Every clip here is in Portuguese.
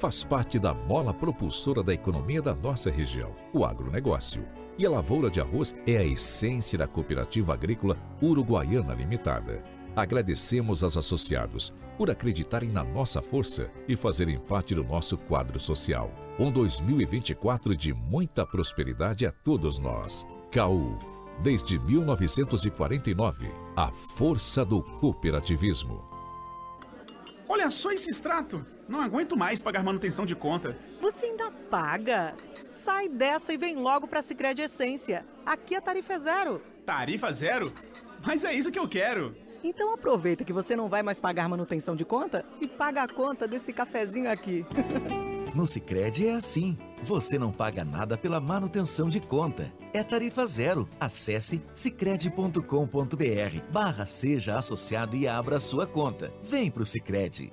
faz parte da mola propulsora da economia da nossa região, o agronegócio. E a lavoura de arroz é a essência da Cooperativa Agrícola Uruguaiana Limitada. Agradecemos aos associados por acreditarem na nossa força e fazerem parte do nosso quadro social. Um 2024 de muita prosperidade a todos nós. CAU. Desde 1949, a força do cooperativismo. Olha só esse extrato! Não aguento mais pagar manutenção de conta. Você ainda paga? Sai dessa e vem logo para a Sicredi Essência. Aqui a tarifa é zero. Tarifa zero? Mas é isso que eu quero. Então aproveita que você não vai mais pagar manutenção de conta e paga a conta desse cafezinho aqui. No Sicredi é assim. Você não paga nada pela manutenção de conta. É tarifa zero. Acesse sicredi.com.br barra seja associado e abra sua conta. Vem pro Sicredi.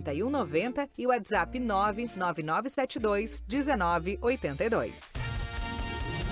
4190 e WhatsApp 99972 1982.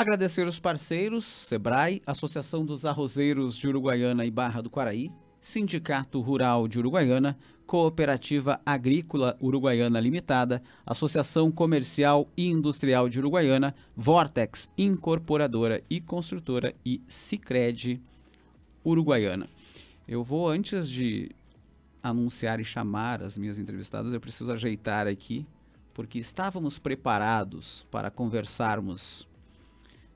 Agradecer os parceiros, Sebrae, Associação dos Arrozeiros de Uruguaiana e Barra do Quaraí, Sindicato Rural de Uruguaiana, Cooperativa Agrícola Uruguaiana Limitada, Associação Comercial e Industrial de Uruguaiana, Vortex Incorporadora e Construtora e Sicredi Uruguaiana. Eu vou antes de anunciar e chamar as minhas entrevistadas, eu preciso ajeitar aqui, porque estávamos preparados para conversarmos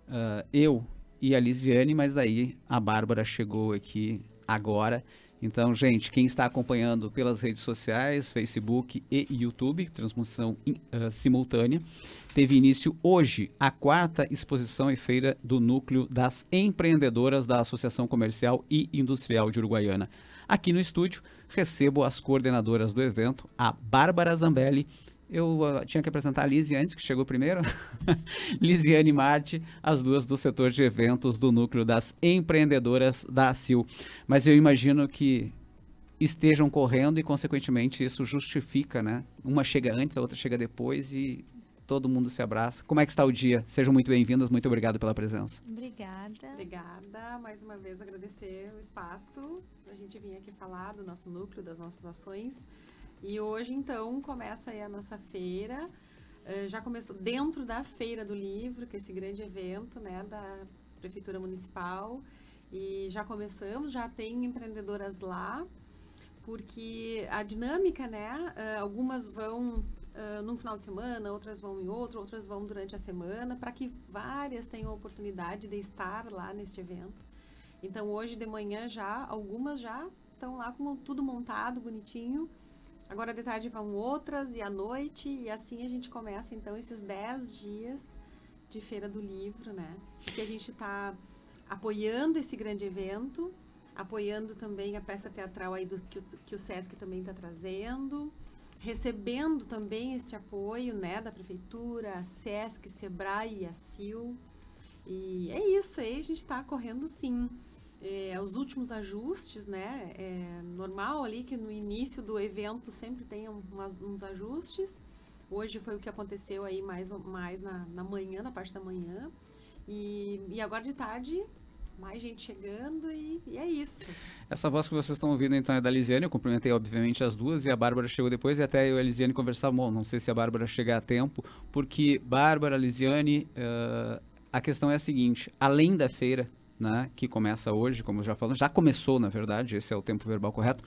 uh, eu e a Lisiane, mas daí a Bárbara chegou aqui agora. Então, gente, quem está acompanhando pelas redes sociais, Facebook e YouTube, transmissão uh, simultânea, teve início hoje a quarta exposição e feira do Núcleo das Empreendedoras da Associação Comercial e Industrial de Uruguaiana. Aqui no estúdio, recebo as coordenadoras do evento, a Bárbara Zambelli eu uh, tinha que apresentar a Lise antes, que chegou primeiro. Lisiane Marte, as duas do setor de eventos do núcleo das empreendedoras da ACIL. Mas eu imagino que estejam correndo e, consequentemente, isso justifica, né? Uma chega antes, a outra chega depois e todo mundo se abraça. Como é que está o dia? Sejam muito bem-vindas, muito obrigado pela presença. Obrigada. Obrigada. Mais uma vez agradecer o espaço a gente vir aqui falar do nosso núcleo, das nossas ações. E hoje, então, começa aí a nossa feira. Uh, já começou dentro da Feira do Livro, que é esse grande evento né, da Prefeitura Municipal. E já começamos, já tem empreendedoras lá, porque a dinâmica, né? Uh, algumas vão uh, num final de semana, outras vão em outro, outras vão durante a semana, para que várias tenham a oportunidade de estar lá neste evento. Então, hoje de manhã já, algumas já estão lá com tudo montado, bonitinho. Agora de tarde vão outras e à noite, e assim a gente começa então esses 10 dias de Feira do Livro, né? Porque a gente está apoiando esse grande evento, apoiando também a peça teatral aí do, que, o, que o Sesc também está trazendo, recebendo também este apoio, né, da Prefeitura, a Sesc, Sebrae e a CIL. E é isso, aí a gente está correndo sim. É, os últimos ajustes, né? É normal ali que no início do evento sempre tem umas, uns ajustes. Hoje foi o que aconteceu aí mais, mais na, na manhã, na parte da manhã. E, e agora de tarde, mais gente chegando e, e, é isso. Essa voz que vocês estão ouvindo então é da Lisiane, eu cumprimentei obviamente as duas e a Bárbara chegou depois e até eu e a Lisiane conversávamos, não sei se a Bárbara chega a tempo, porque Bárbara, Lisiane, uh, a questão é a seguinte, além da feira, né, que começa hoje, como já falamos, já começou na verdade, esse é o tempo verbal correto,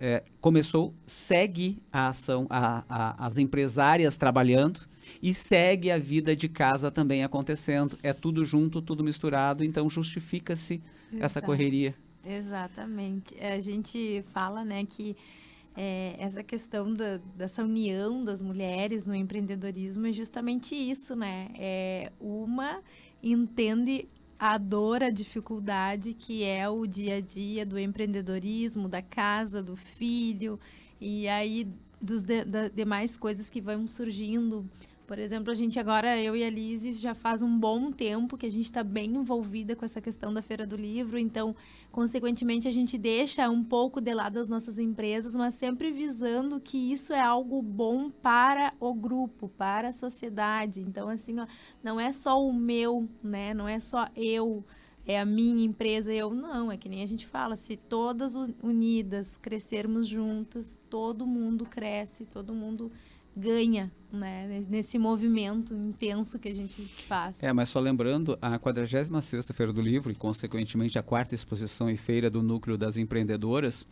é, começou, segue a ação, a, a, as empresárias trabalhando e segue a vida de casa também acontecendo. É tudo junto, tudo misturado, então justifica-se essa correria. Exatamente. A gente fala, né, que é, essa questão da, dessa união das mulheres no empreendedorismo é justamente isso, né? É, uma entende a dor, a dificuldade que é o dia a dia do empreendedorismo, da casa, do filho, e aí dos de, da, demais coisas que vão surgindo por exemplo, a gente agora, eu e a Lise, já faz um bom tempo que a gente está bem envolvida com essa questão da Feira do Livro, então, consequentemente, a gente deixa um pouco de lado as nossas empresas, mas sempre visando que isso é algo bom para o grupo, para a sociedade. Então, assim, ó, não é só o meu, né? Não é só eu, é a minha empresa, eu não. É que nem a gente fala, se todas unidas crescermos juntas, todo mundo cresce, todo mundo ganha né, nesse movimento intenso que a gente faz. É, mas só lembrando, a 46 Feira do Livro e, consequentemente, a quarta exposição e feira do Núcleo das Empreendedoras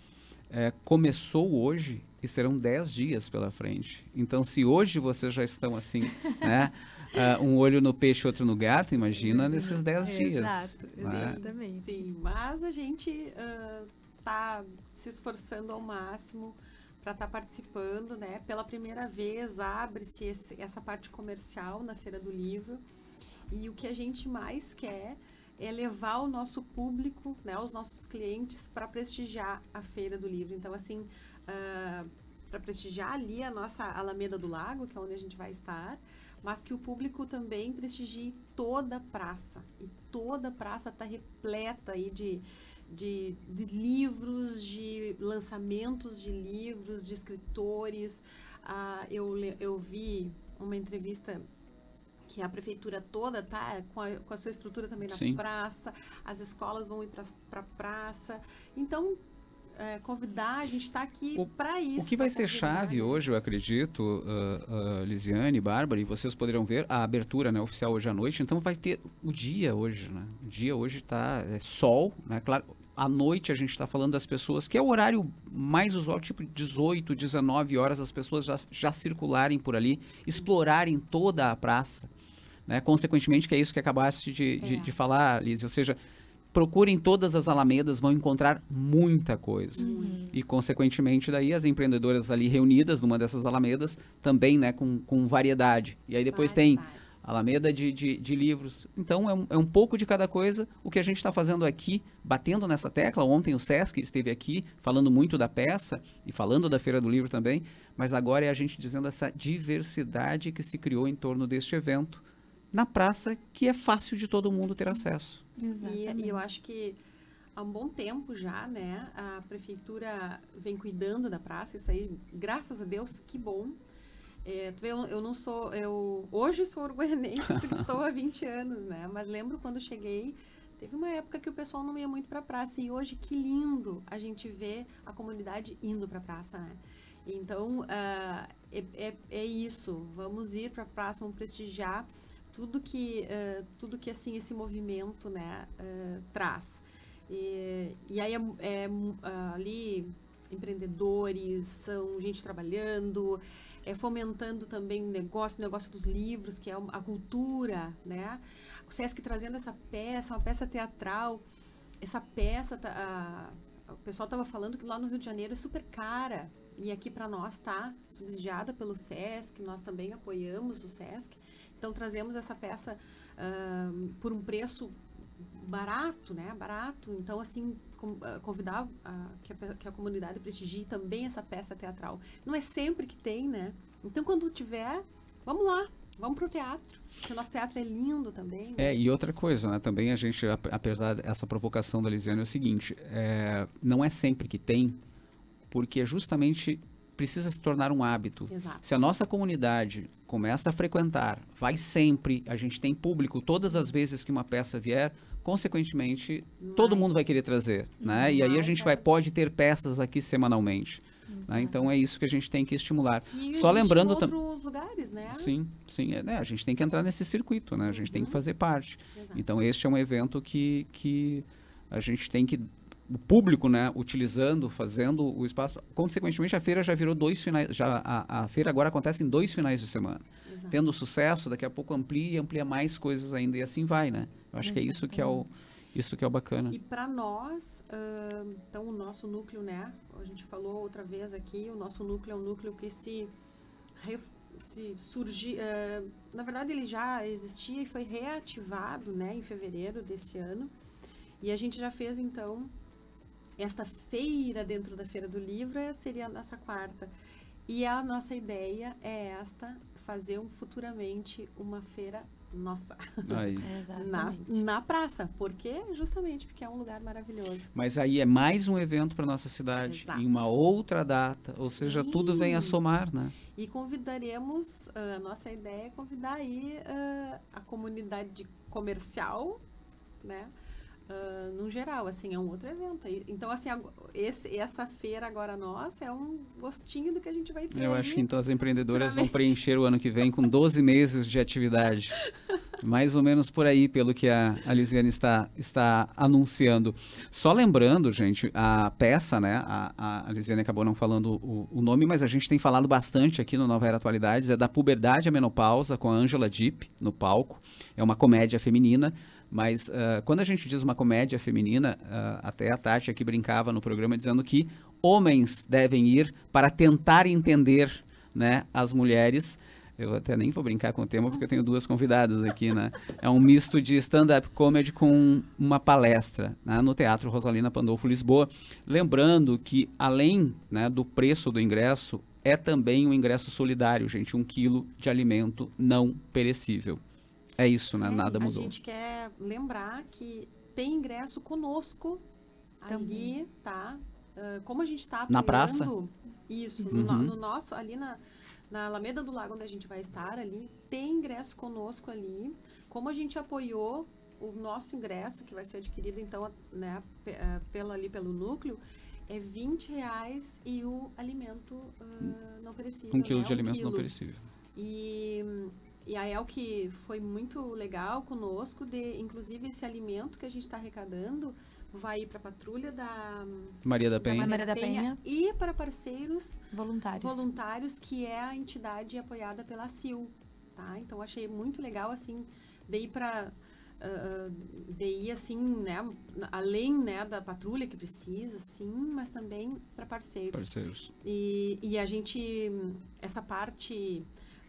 é, começou hoje e serão 10 dias pela frente. Então, se hoje vocês já estão assim, né? Uh, um olho no peixe, outro no gato, imagina nesses 10 dias. Exato, né? exatamente. Sim, mas a gente está uh, se esforçando ao máximo para estar tá participando, né? Pela primeira vez abre-se essa parte comercial na Feira do Livro e o que a gente mais quer é levar o nosso público, né, os nossos clientes para prestigiar a Feira do Livro. Então, assim, uh, ah, para prestigiar ali a nossa Alameda do Lago, que é onde a gente vai estar, mas que o público também prestigie toda a praça. E toda a praça está repleta aí de, de, de, livros, de lançamentos de livros, de escritores. Ah, eu, eu vi uma entrevista que a prefeitura toda tá com a, com a sua estrutura também na Sim. praça, as escolas vão ir para a pra praça. Então, é, convidar, a gente está aqui para isso. O que vai ser chave hoje, eu acredito, uh, uh, Lisiane, Bárbara, e vocês poderão ver a abertura né, oficial hoje à noite, então vai ter o dia hoje, né? O dia hoje está é, sol, né? Claro, à noite a gente está falando das pessoas, que é o horário mais usual, tipo 18, 19 horas, as pessoas já, já circularem por ali, explorarem toda a praça. Né? Consequentemente, que é isso que acabaste de, de, é. de falar, Liz, ou seja, procurem todas as alamedas, vão encontrar muita coisa. Uhum. E, consequentemente, daí as empreendedoras ali reunidas numa dessas alamedas, também né, com, com variedade. E aí depois tem Alameda de, de, de, livros. Então, é um, é um pouco de cada coisa. O que a gente está fazendo aqui, batendo nessa tecla. Ontem o Sesc esteve aqui falando muito da peça e falando da Feira do Livro também. Mas agora é a gente dizendo essa diversidade que se criou em torno deste evento na praça que é fácil de todo mundo ter acesso. Exatamente. E, e eu acho que há um bom tempo já, né, a prefeitura vem cuidando da praça, isso aí, graças a Deus, que bom. É, tu vê, eu, eu, não sou, eu hoje sou uruguaianense porque estou há 20 anos, né, mas lembro quando cheguei, teve uma época que o pessoal não ia muito para a praça e hoje que lindo a gente vê a comunidade indo para a praça, né. Então, uh, é, é, é, isso, vamos ir para a praça, vamos prestigiar tudo que uh, tudo que assim esse movimento né uh, traz. E, e aí é, é uh, ali empreendedores são gente trabalhando é fomentando também o negócio o negócio dos livros que é a cultura né. O Sesc trazendo essa peça uma peça teatral. Essa peça tá, o pessoal estava falando que lá no Rio de Janeiro é super cara. E aqui para nós está subsidiada pelo SESC, nós também apoiamos o SESC. Então trazemos essa peça uh, por um preço barato, né? Barato. Então, assim, convidar a, que, a, que, a, comunidade prestigie também essa peça teatral. Não é sempre que tem, né? Então, quando tiver, vamos lá, vamos pro teatro. Porque o nosso teatro é lindo também. Né? É, e outra coisa, né? Também a gente, apesar dessa provocação da Lisiane, é o seguinte: é, não é sempre que tem, porque justamente precisa se tornar um hábito. Exato. Se a nossa comunidade começa a frequentar, vai sempre, a gente tem público todas as vezes que uma peça vier, consequentemente, todo mundo vai querer trazer, né? E aí a gente vai pode ter peças aqui semanalmente. Né? Então é isso que a gente tem que estimular. Que Só lembrando outros lugares, né? Sim, sim, é, né? a gente tem que entrar nesse circuito, né? A gente uhum. tem que uhum. fazer parte. Exato. Então este é um evento que que a gente tem que o público, né, utilizando, fazendo o espaço. Consequentemente, a feira já virou dois finais. Já a, a feira agora acontece em dois finais de semana. Exato. Tendo sucesso, daqui a pouco amplia e amplia mais coisas ainda e assim vai, né? Eu acho Exatamente. que é isso que é o isso que é o bacana. E para nós, uh, então o nosso núcleo, né? A gente falou outra vez aqui, o nosso núcleo é um núcleo que se se surgir, uh, na verdade ele já existia e foi reativado, né, em fevereiro desse ano. E a gente já fez então esta feira dentro da Feira do Livro é, seria nessa quarta. E a nossa ideia é esta, fazer um, futuramente uma feira nossa. Aí. na, na praça. Por quê? Justamente porque é um lugar maravilhoso. Mas aí é mais um evento para nossa cidade, Exato. em uma outra data. Ou Sim. seja, tudo vem a somar, né? E convidaremos, a uh, nossa ideia é convidar aí uh, a comunidade comercial, né? Uh, no geral, assim, é um outro evento. Então, assim, esse, essa feira agora nossa é um gostinho do que a gente vai ter. Eu acho que então as empreendedoras vão preencher o ano que vem com 12 meses de atividade. Mais ou menos por aí, pelo que a, a Lisiane está, está anunciando. Só lembrando, gente, a peça, né? A, a Lisiane acabou não falando o, o, nome, mas a gente tem falado bastante aqui no Nova Era Atualidades. É da Puberdade à Menopausa, com a Angela Deep no palco. É uma comédia feminina. Mas uh, quando a gente diz uma comédia feminina, uh, até a Tati aqui brincava no programa dizendo que homens devem ir para tentar entender né, as mulheres. Eu até nem vou brincar com o tema porque eu tenho duas convidadas aqui, né? É um misto de stand-up comedy com uma palestra né, no Teatro Rosalina Pandolfo Lisboa. Lembrando que, além né, do preço do ingresso, é também um ingresso solidário, gente, um quilo de alimento não perecível. É isso, né? É, Nada mudou. A gente quer lembrar que tem ingresso conosco Também. ali, tá? Uh, como a gente está Na praça? Isso, uhum. no, no, nosso, ali na, na Alameda do Lago, onde a gente vai estar ali, tem ingresso conosco ali. Como a gente apoiou o nosso ingresso, que vai ser adquirido, então, né, ah, pelo, ali pelo núcleo, é 20 reais e o alimento uh, não perecível. Um quilo né? de um alimento quilo. não perecível. E e a El que foi muito legal conosco, de inclusive esse alimento que a gente está arrecadando vai ir para a patrulha da Maria da Penha, da Maria da Penha, e para parceiros voluntários. voluntários, que é a entidade apoiada pela CIL. Tá? Então achei muito legal assim, de ir para uh, de ir assim, né, além né, da patrulha que precisa, sim, mas também para parceiros. Parceiros. E, e a gente, essa parte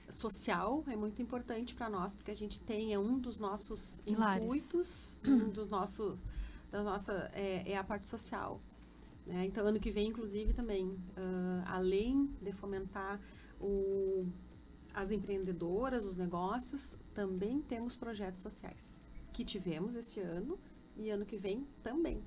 social é muito importante para nós, porque a gente tem, é um dos nossos Pilares. intuitos, um dos nossos, da nossa, é, é a parte social. Né? Então, ano que vem, inclusive, também, uh, além de fomentar o, as empreendedoras, os negócios, também temos projetos sociais, que tivemos este ano e ano que vem também.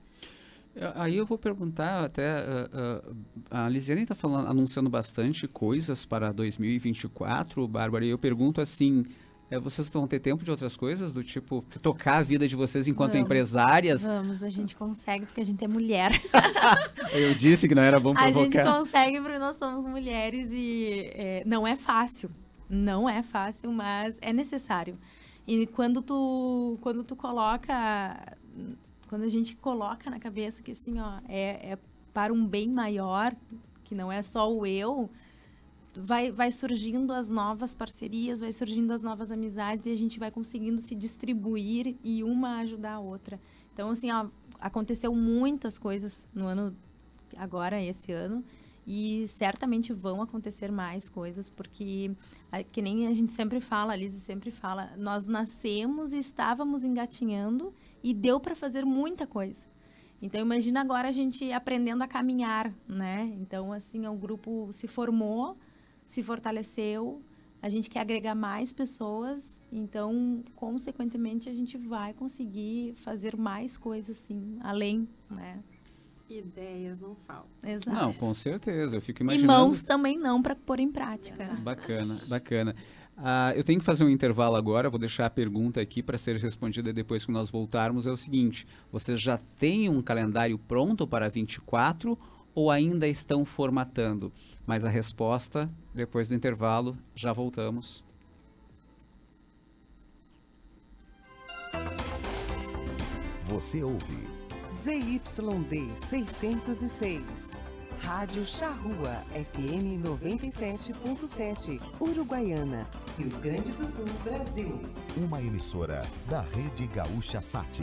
É, aí eu vou perguntar até uh, uh, a Lisiane está falando, anunciando bastante coisas para 2024, Bárbara. E eu pergunto assim, é, vocês vão ter tempo de outras coisas, do tipo tocar a vida de vocês enquanto vamos, empresárias? Vamos, a gente consegue porque a gente é mulher. eu disse que não era bom provocar. A gente consegue porque nós somos mulheres e é, não é fácil, não é fácil, mas é necessário. E quando tu quando tu coloca quando a gente coloca na cabeça que assim, ó, é, é para um bem maior, que não é só o eu, vai, vai surgindo as novas parcerias, vai surgindo as novas amizades e a gente vai conseguindo se distribuir e uma ajudar a outra. Então, assim, ó, aconteceu muitas coisas no ano, agora, esse ano, e certamente vão acontecer mais coisas, porque, que nem a gente sempre fala, a Liz sempre fala, nós nascemos e estávamos engatinhando e deu para fazer muita coisa. Então, imagina agora a gente aprendendo a caminhar, né? Então, assim, o grupo se formou, se fortaleceu, a gente quer agregar mais pessoas, então, consequentemente, a gente vai conseguir fazer mais coisas, assim, além, né? Ideias não faltam. Exato. Não, com certeza. Eu fico imaginando. E mãos também não para pôr em prática. Bacana, bacana. Uh, eu tenho que fazer um intervalo agora, vou deixar a pergunta aqui para ser respondida depois que nós voltarmos. É o seguinte: vocês já têm um calendário pronto para 24 ou ainda estão formatando? Mas a resposta, depois do intervalo, já voltamos. Você ouve ZYD 606. Rádio Charrua FM 97.7, Uruguaiana, Rio Grande do Sul, Brasil. Uma emissora da Rede Gaúcha Sat.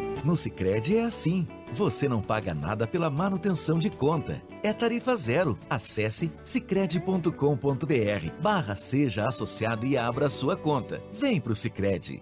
No Sicredi é assim. Você não paga nada pela manutenção de conta. É tarifa zero. Acesse sicredi.com.br barra seja associado e abra sua conta. Vem pro Sicredi.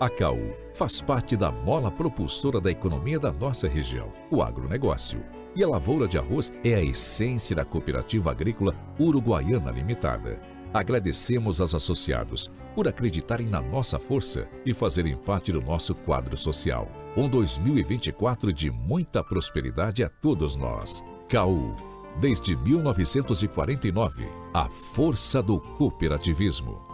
A CAU faz parte da mola propulsora da economia da nossa região, o agronegócio. E a lavoura de arroz é a essência da cooperativa agrícola Uruguaiana Limitada. Agradecemos aos associados por acreditarem na nossa força e fazerem parte do nosso quadro social. Um 2024 de muita prosperidade a todos nós. CAU, desde 1949, a força do cooperativismo.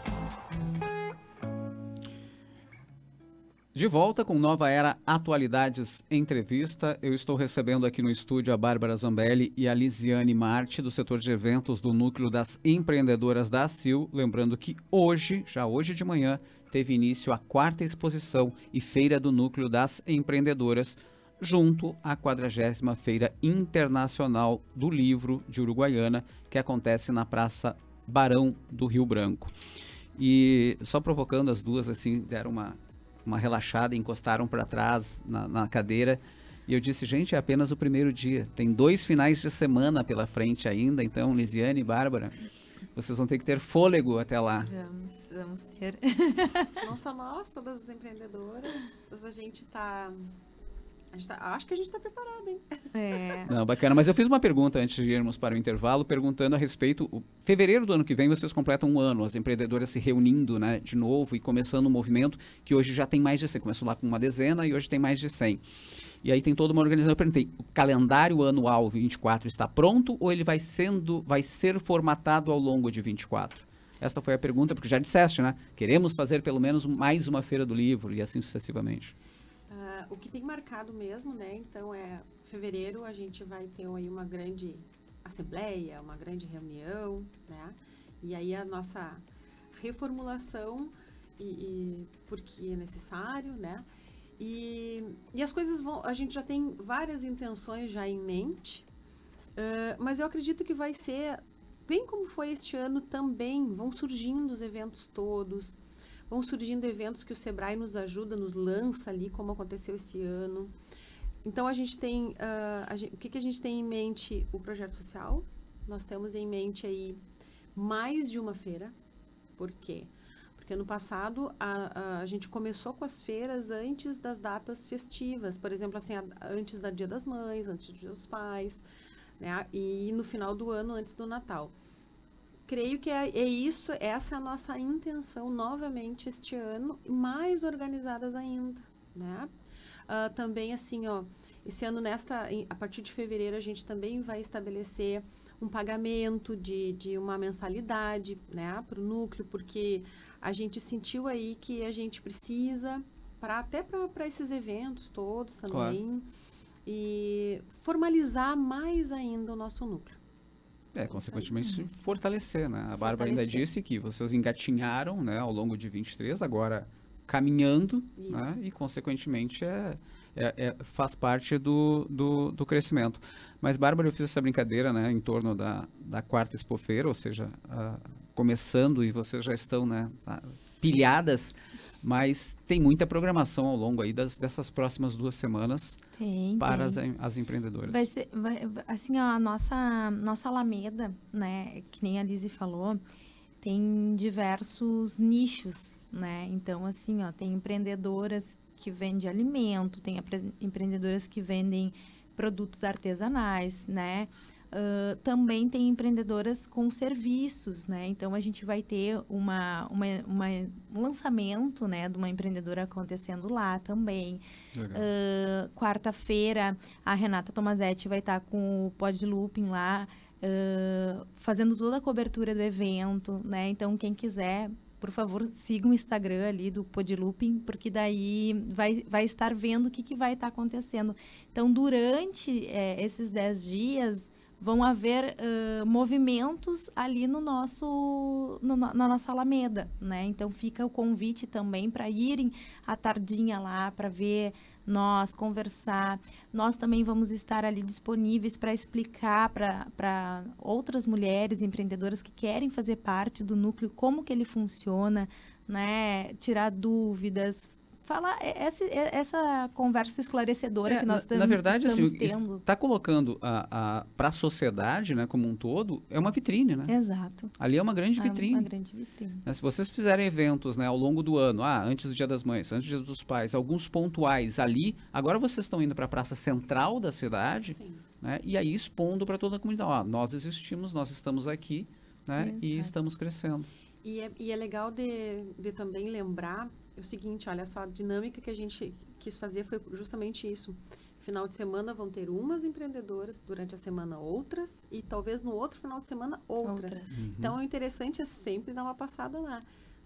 De volta com Nova Era Atualidades Entrevista, eu estou recebendo aqui no estúdio a Bárbara Zambelli e a Lisiane Marte, do setor de eventos do Núcleo das Empreendedoras da ACIL. Lembrando que hoje, já hoje de manhã, teve início a quarta exposição e feira do Núcleo das Empreendedoras, junto à 40 Feira Internacional do Livro de Uruguaiana, que acontece na Praça Barão do Rio Branco. E só provocando as duas, assim, deram uma uma relaxada, encostaram para trás na, na, cadeira. E eu disse, gente, é apenas o primeiro dia. Tem dois finais de semana pela frente ainda. Então, Lisiane e Bárbara, vocês vão ter que ter fôlego até lá. Vamos, vamos ter. Não só nós, todas as empreendedoras, a gente está Tá, acho que a gente está preparado, hein? É. Não, bacana. Mas eu fiz uma pergunta antes de irmos para o intervalo, perguntando a respeito. O, fevereiro do ano que vem vocês completam um ano, as empreendedoras se reunindo né, de novo e começando um movimento que hoje já tem mais de 100. Começou lá com uma dezena e hoje tem mais de 100. E aí tem toda uma organização. Eu perguntei, o calendário anual 24 está pronto ou ele vai sendo, vai ser formatado ao longo de 24? Esta foi a pergunta, porque já disseste, né? Queremos fazer pelo menos mais uma feira do livro e assim sucessivamente. O que tem marcado mesmo, né? Então é fevereiro a gente vai ter aí uma grande assembleia, uma grande reunião, né? E aí a nossa reformulação e, e porque é necessário, né? E, e as coisas vão, a gente já tem várias intenções já em mente, uh, mas eu acredito que vai ser bem como foi este ano também, vão surgindo os eventos todos, vão surgindo eventos que o Sebrae nos ajuda, nos lança ali, como aconteceu esse ano. Então a gente tem, uh, gente, o que, que a gente tem em mente? O projeto social. Nós temos em mente aí mais de uma feira. Por quê? Porque no passado a, a, a, gente começou com as feiras antes das datas festivas, por exemplo, assim, a, antes da Dia das Mães, antes do Dia dos Pais, né? E no final do ano, antes do Natal creio que é, é, isso, essa é a nossa intenção novamente este ano, mais organizadas ainda, né? Uh, também assim, ó, esse ano nesta, a partir de fevereiro a gente também vai estabelecer um pagamento de, de uma mensalidade, né, para o núcleo, porque a gente sentiu aí que a gente precisa para até para esses eventos todos também claro. e formalizar mais ainda o nosso núcleo. É, consequentemente fortalecer, né? A Bárbara ainda disse que vocês engatinharam, né, ao longo de 23, agora caminhando, né? E consequentemente é, é, é, faz parte do, do, do, crescimento. Mas, Bárbara, eu fiz essa brincadeira, né, em torno da, da quarta expofeira, ou seja, começando e vocês já estão, né, pilhadas, mas tem muita programação ao longo aí das, dessas próximas duas semanas tem, para tem. As, as empreendedoras. Vai ser, vai, assim, ó, a nossa, nossa Alameda, né, que nem a Lizzie falou, tem diversos nichos, né? Então, assim, ó, tem empreendedoras que vendem alimento, tem empreendedoras que vendem produtos artesanais, né? Uh, também tem empreendedoras com serviços, né? Então a gente vai ter uma, uma, uma um lançamento, né, de uma empreendedora acontecendo lá também. Uh, Quarta-feira a Renata Tomazetti vai estar tá com o Pod Looping lá, uh, fazendo toda a cobertura do evento, né? Então quem quiser por favor, siga o Instagram ali do Podlooping, porque daí vai, vai estar vendo o que, que vai estar acontecendo. Então, durante é, esses 10 dias, vão haver uh, movimentos ali no nosso no, na nossa Alameda, né? Então fica o convite também para irem à tardinha lá para ver nós conversar. Nós também vamos estar ali disponíveis para explicar para outras mulheres empreendedoras que querem fazer parte do núcleo como que ele funciona, né? Tirar dúvidas, falar é, essa, é, essa conversa esclarecedora é, que nós na, na verdade, estamos assim, tendo. Está colocando a, a, para a sociedade, né, como um todo, é uma vitrine, né? Exato. Ali é uma grande vitrine. É uma grande vitrine. Né, se vocês fizerem eventos, né, ao longo do ano, ah, antes do Dia das Mães, antes do Dia dos Pais, alguns pontuais ali, agora vocês estão indo para a praça central da cidade, Sim. né, e aí expondo para toda a comunidade, ó, nós existimos, nós estamos aqui, né, Exato. e estamos crescendo. E é, e é legal de, de também lembrar o seguinte, olha só, a dinâmica que a gente quis fazer foi justamente isso. Final de semana vão ter umas empreendedoras, durante a semana outras, e talvez no outro final de semana outras. outras. Uhum. Então, o interessante é sempre dar uma passada lá.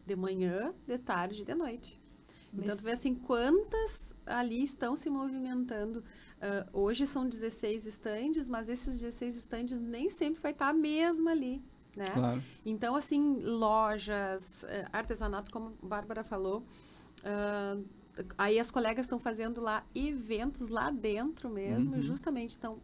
De manhã, de tarde e de noite. Mas... Então, tu vê assim, quantas ali estão se movimentando. Uh, hoje são 16 estandes, mas esses 16 estandes nem sempre vai estar a mesma ali né? Claro. Então, assim, lojas, eh, artesanato, como a Bárbara falou, uh, aí as colegas estão fazendo lá eventos lá dentro mesmo, uhum. justamente, então,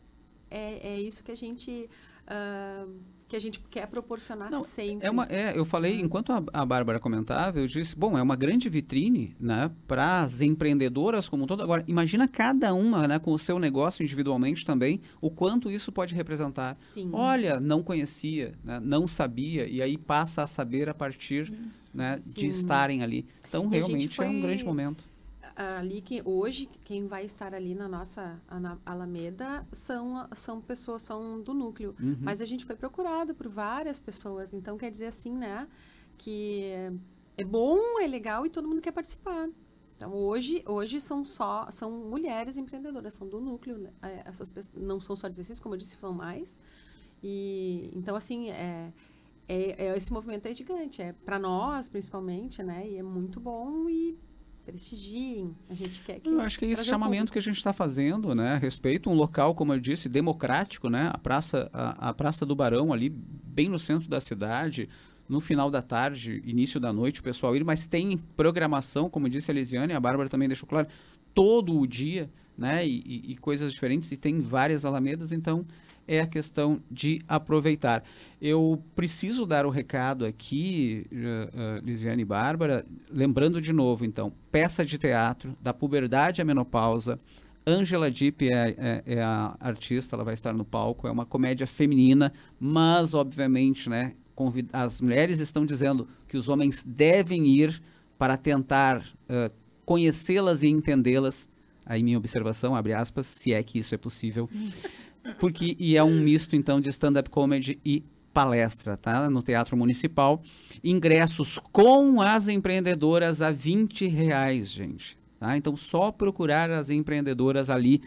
é, é isso que a gente... Uh, que a gente quer proporcionar Não, sempre. É uma, é, eu falei, uhum. enquanto a, a Bárbara comentava, eu disse, bom, é uma grande vitrine né, para as empreendedoras como um todo. Agora, imagina cada uma né, com o seu negócio individualmente também, o quanto isso pode representar. Sim. Olha, não conhecia, né, não sabia, e aí passa a saber a partir né, de estarem ali. Então, e realmente foi... é um grande momento ali que hoje quem vai estar ali na nossa na Alameda são são pessoas são do núcleo, uhum. mas a gente foi procurado por várias pessoas, então quer dizer assim, né, que é bom, é legal e todo mundo quer participar. Então hoje hoje são só são mulheres empreendedoras, são do núcleo, né? É, essas pessoas, não são só 16, como eu disse, são mais. E então assim é é, é, esse movimento é gigante, é para nós principalmente, né? E é muito bom e prestigiem. A gente quer que. Eu acho que é esse chamamento que a gente está fazendo, né? Respeito um local, como eu disse, democrático, né? A praça, a, a praça do Barão ali, bem no centro da cidade. No final da tarde, início da noite, o pessoal ir, mas tem programação, como disse a Elisiane, a Bárbara também deixou claro, todo o dia, né? E, e, e coisas diferentes, e tem várias alamedas, então é a questão de aproveitar. Eu preciso dar o recado aqui, uh, uh, Lisiane e Bárbara, lembrando de novo, então, peça de teatro, da puberdade à menopausa. Angela Dipp é, é, é, a artista, ela vai estar no palco, é uma comédia feminina, mas, obviamente, né, as mulheres estão dizendo que os homens devem ir para tentar uh, conhecê-las e entendê-las. Aí minha observação, abre aspas, se é que isso é possível. Porque, e é um misto, então, de stand-up comedy e palestra, tá? No Teatro Municipal. Ingressos com as empreendedoras a 20 reais, gente. Tá? Então, só procurar as empreendedoras ali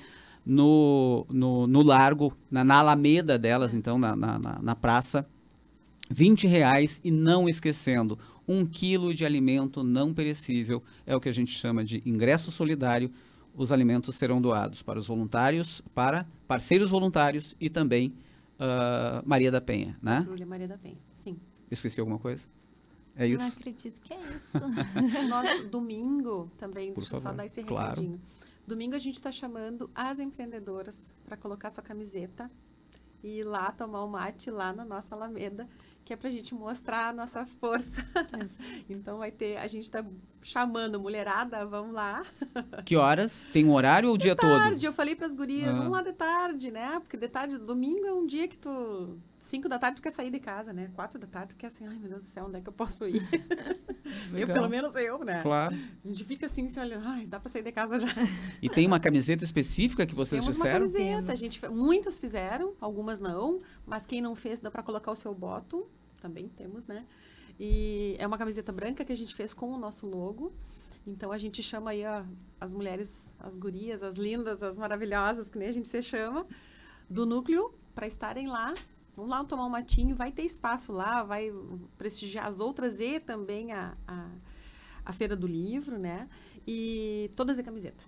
no, no, no largo, na, na, Alameda delas, então, na, na, na praça. 20 reais e não esquecendo, um quilo de alimento não perecível é o que a gente chama de ingresso solidário os alimentos serão doados para os voluntários, para parceiros voluntários e também uh, Maria da Penha, né? Patrulha Maria da Penha, sim. Esqueci alguma coisa? É isso? Não acredito que é isso. Nosso domingo também, Por deixa favor. eu só dar esse claro. recadinho. Domingo a gente está chamando as empreendedoras para colocar sua camiseta e ir lá tomar um mate lá na nossa Alameda que é para a gente mostrar a nossa força. então vai ter, a gente está chamando mulherada, vamos lá. Que horas? Tem um horário ou o dia tarde, todo? tarde, eu falei para as gurias, ah. vamos lá de tarde, né? Porque de tarde, domingo é um dia que tu cinco da tarde tu quer sair de casa, né? Quatro da tarde tu quer assim, ai meu Deus do céu, onde é que eu posso ir? eu, pelo menos eu, né? Claro. A gente fica assim, se olhando, ai, dá para sair de casa já. E tem uma camiseta específica que vocês Temos disseram? Uma camiseta, a gente, muitas fizeram, algumas não, mas quem não fez dá para colocar o seu bottom também temos, né? E é uma camiseta branca que a gente fez com o nosso logo. Então a gente chama aí ó, as mulheres, as gurias, as lindas, as maravilhosas, que nem a gente se chama, do núcleo para estarem lá. Vamos lá tomar um matinho, vai ter espaço lá, vai prestigiar as outras e também a, a, a Feira do Livro, né? E todas de camiseta.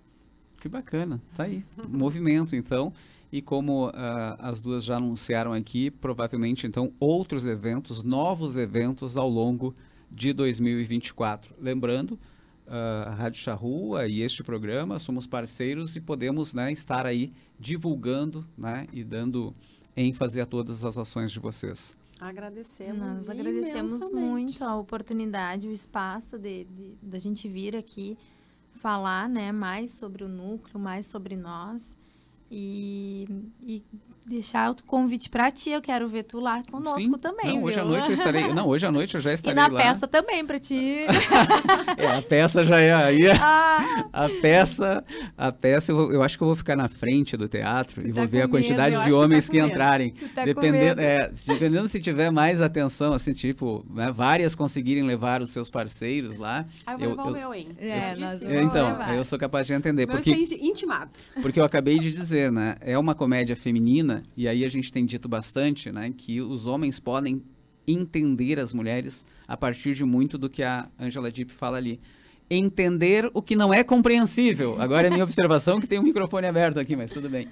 Que bacana, tá aí. Movimento, então. E como uh, as duas já anunciaram aqui, provavelmente então outros eventos, novos eventos ao longo de 2024. Lembrando, uh, a Rádio Charrua e este programa somos parceiros e podemos né, estar aí divulgando né, e dando ênfase a todas as ações de vocês. Agradecemos. Nós agradecemos muito a oportunidade, o espaço de, de, de, gente vir aqui falar né, mais sobre o núcleo, mais sobre nós. E, e deixar o convite para ti. Eu quero ver tu lá conosco Sim. também. Não, hoje viu? à noite eu estarei. Não, hoje à noite eu já estarei lá. E na lá. peça também para ti. é, a peça já é aí. Ah. A peça, a peça eu, eu, acho que eu vou ficar na frente do teatro e tá vou ver a quantidade de homens que, tá que entrarem. Tá dependendo, é, dependendo se tiver mais atenção, assim, tipo, né, várias conseguirem levar os seus parceiros lá. Ah, eu vou eu, levar eu, o meu, hein? É, eu, então, eu sou capaz de entender. Meu porque, intimado. Porque eu acabei de dizer, né? É uma comédia feminina e aí a gente tem dito bastante, né, que os homens podem entender as mulheres a partir de muito do que a Angela Dipp fala ali. Entender o que não é compreensível. Agora é minha observação que tem um microfone aberto aqui, mas tudo bem.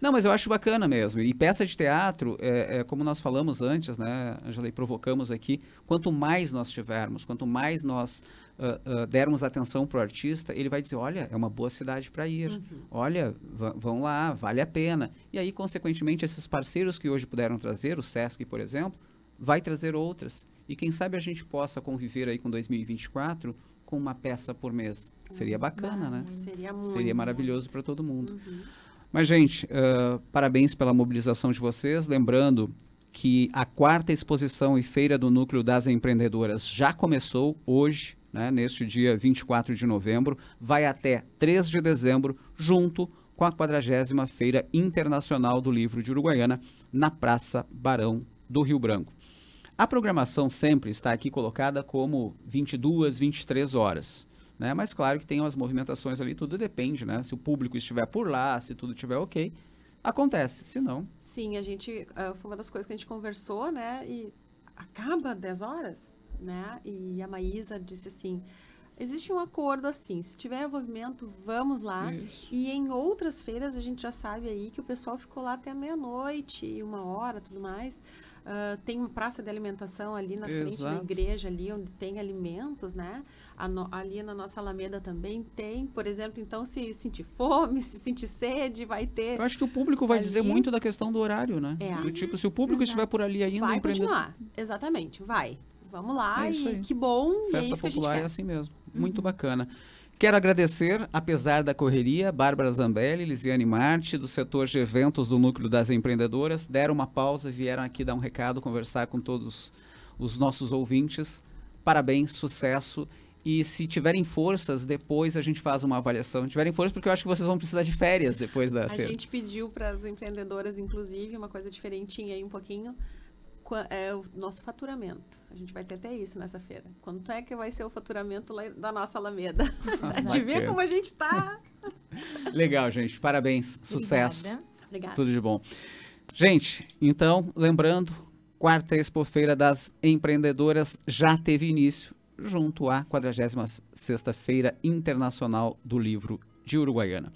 Não, mas eu acho bacana mesmo. E peça de teatro, é, é, como nós falamos antes, né, Angela, e provocamos aqui, quanto mais nós tivermos, quanto mais nós uh, uh, dermos atenção para o artista, ele vai dizer, olha, é uma boa cidade para ir. Uhum. Olha, vão lá, vale a pena. E aí, consequentemente, esses parceiros que hoje puderam trazer, o Sesc, por exemplo, vai trazer outras. E quem sabe a gente possa conviver aí com 2024 com uma peça por mês. Seria uhum. bacana, né? Seria muito. Seria maravilhoso para todo mundo. Uhum. Mas, gente, uh, parabéns pela mobilização de vocês. Lembrando que a quarta exposição e feira do Núcleo das Empreendedoras já começou hoje, né, neste dia 24 de novembro, vai até 3 de dezembro, junto com a 40 Feira Internacional do Livro de Uruguaiana, na Praça Barão do Rio Branco. A programação sempre está aqui colocada como 22, 23 horas. Né? Mas claro que tem umas movimentações ali, tudo depende, né? Se o público estiver por lá, se tudo estiver ok, acontece, se não... Sim, a gente, uh, foi uma das coisas que a gente conversou, né? E acaba 10 horas, né? E a Maísa disse assim, existe um acordo assim, se tiver envolvimento, vamos lá. Isso. E em outras feiras a gente já sabe aí que o pessoal ficou lá até meia-noite, uma hora, tudo mais. Uh, tem uma praça de alimentação ali na Exato. frente da igreja, ali onde tem alimentos, né? No, ali na nossa Alameda também tem. Por exemplo, então, se sentir fome, se sentir sede, vai ter. Eu acho que o público vai ali... dizer muito da questão do horário, né? É. Do tipo, se o público Exato. estiver por ali ainda... Vai continuar, exatamente, vai. Vamos lá é e que bom. Festa e é popular é assim mesmo. Muito uhum. bacana. Quero agradecer, apesar da correria, Bárbara Zambelli, Lisiane Marte, do setor de eventos do Núcleo das Empreendedoras, deram uma pausa, vieram aqui dar um recado, conversar com todos os nossos ouvintes. Parabéns, sucesso. E se tiverem forças, depois a gente faz uma avaliação. Se tiverem forças, porque eu acho que vocês vão precisar de férias depois da A feira. gente pediu para as empreendedoras, inclusive, uma coisa diferentinha aí um pouquinho é o nosso faturamento. A gente vai ter até isso nessa feira. Quanto é que vai ser o faturamento da nossa Alameda? gente vê como a gente está. Legal, gente. Parabéns. Sucesso. Obrigada. Obrigada. Tudo de bom. Gente, então, lembrando, quarta Expofeira das Empreendedoras já teve início junto à 46ª Feira Internacional do Livro de Uruguaiana.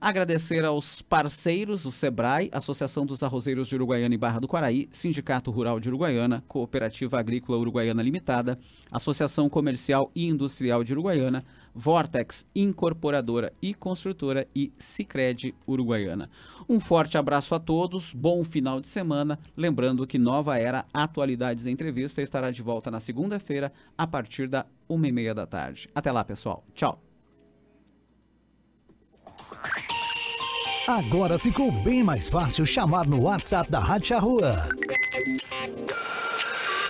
Agradecer aos parceiros, o SEBRAE, Associação dos Arrozeiros de Uruguaiana e Barra do Quaraí, Sindicato Rural de Uruguaiana, Cooperativa Agrícola Uruguaiana Limitada, Associação Comercial e Industrial de Uruguaiana, Vortex Incorporadora e Construtora e Sicredi Uruguaiana. Um forte abraço a todos, bom final de semana. Lembrando que Nova Era Atualidades e Entrevista estará de volta na segunda-feira, a partir da uma e meia da tarde. Até lá, pessoal. Tchau. Agora ficou bem mais fácil chamar no WhatsApp da Rádio Rua.